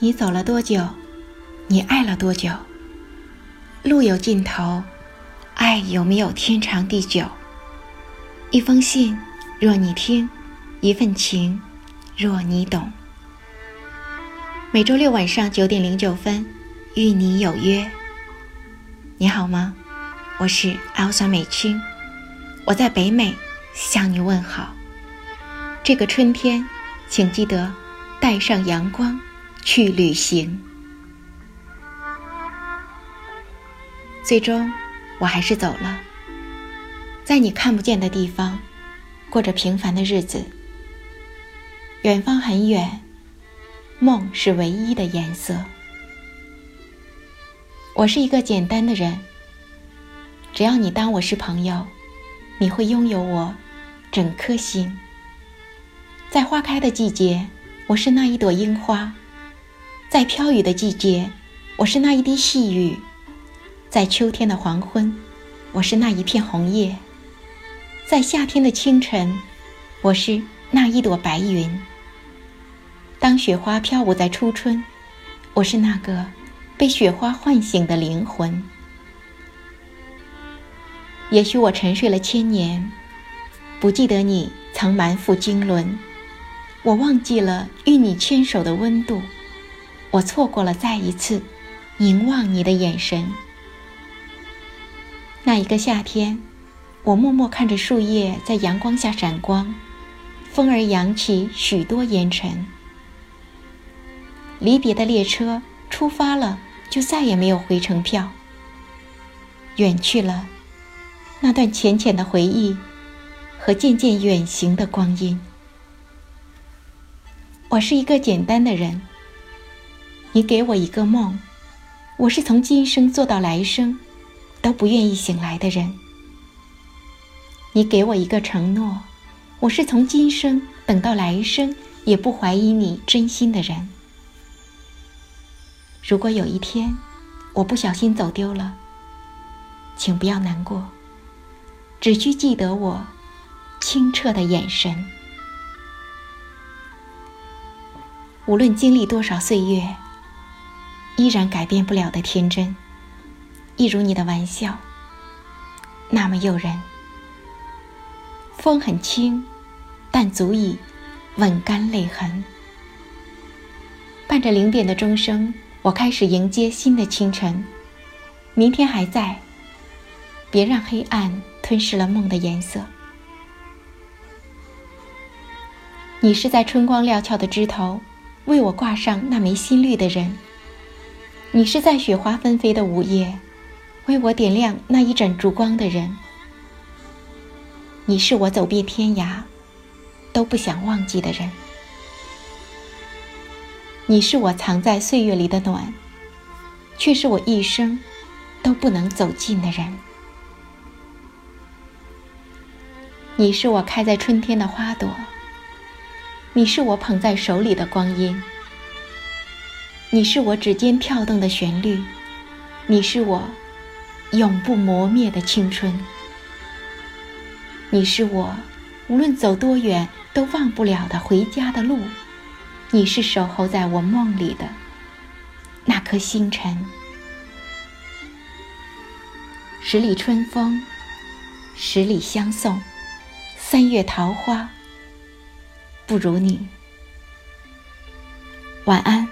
你走了多久？你爱了多久？路有尽头，爱有没有天长地久？一封信，若你听；一份情，若你懂。每周六晚上九点零九分，与你有约。你好吗？我是 Elsa 美青，我在北美向你问好。这个春天，请记得带上阳光。去旅行，最终我还是走了，在你看不见的地方，过着平凡的日子。远方很远，梦是唯一的颜色。我是一个简单的人，只要你当我是朋友，你会拥有我整颗心。在花开的季节，我是那一朵樱花。在飘雨的季节，我是那一滴细雨；在秋天的黄昏，我是那一片红叶；在夏天的清晨，我是那一朵白云。当雪花飘舞在初春，我是那个被雪花唤醒的灵魂。也许我沉睡了千年，不记得你曾满腹经纶，我忘记了与你牵手的温度。我错过了再一次凝望你的眼神。那一个夏天，我默默看着树叶在阳光下闪光，风儿扬起许多烟尘。离别的列车出发了，就再也没有回程票。远去了那段浅浅的回忆和渐渐远行的光阴。我是一个简单的人。你给我一个梦，我是从今生做到来生，都不愿意醒来的人。你给我一个承诺，我是从今生等到来生，也不怀疑你真心的人。如果有一天我不小心走丢了，请不要难过，只需记得我清澈的眼神。无论经历多少岁月。依然改变不了的天真，一如你的玩笑，那么诱人。风很轻，但足以吻干泪痕。伴着零点的钟声，我开始迎接新的清晨。明天还在，别让黑暗吞噬了梦的颜色。你是在春光料峭的枝头，为我挂上那枚新绿的人。你是在雪花纷飞的午夜，为我点亮那一盏烛光的人。你是我走遍天涯都不想忘记的人。你是我藏在岁月里的暖，却是我一生都不能走近的人。你是我开在春天的花朵，你是我捧在手里的光阴。你是我指尖跳动的旋律，你是我永不磨灭的青春，你是我无论走多远都忘不了的回家的路，你是守候在我梦里的那颗星辰。十里春风，十里相送，三月桃花，不如你。晚安。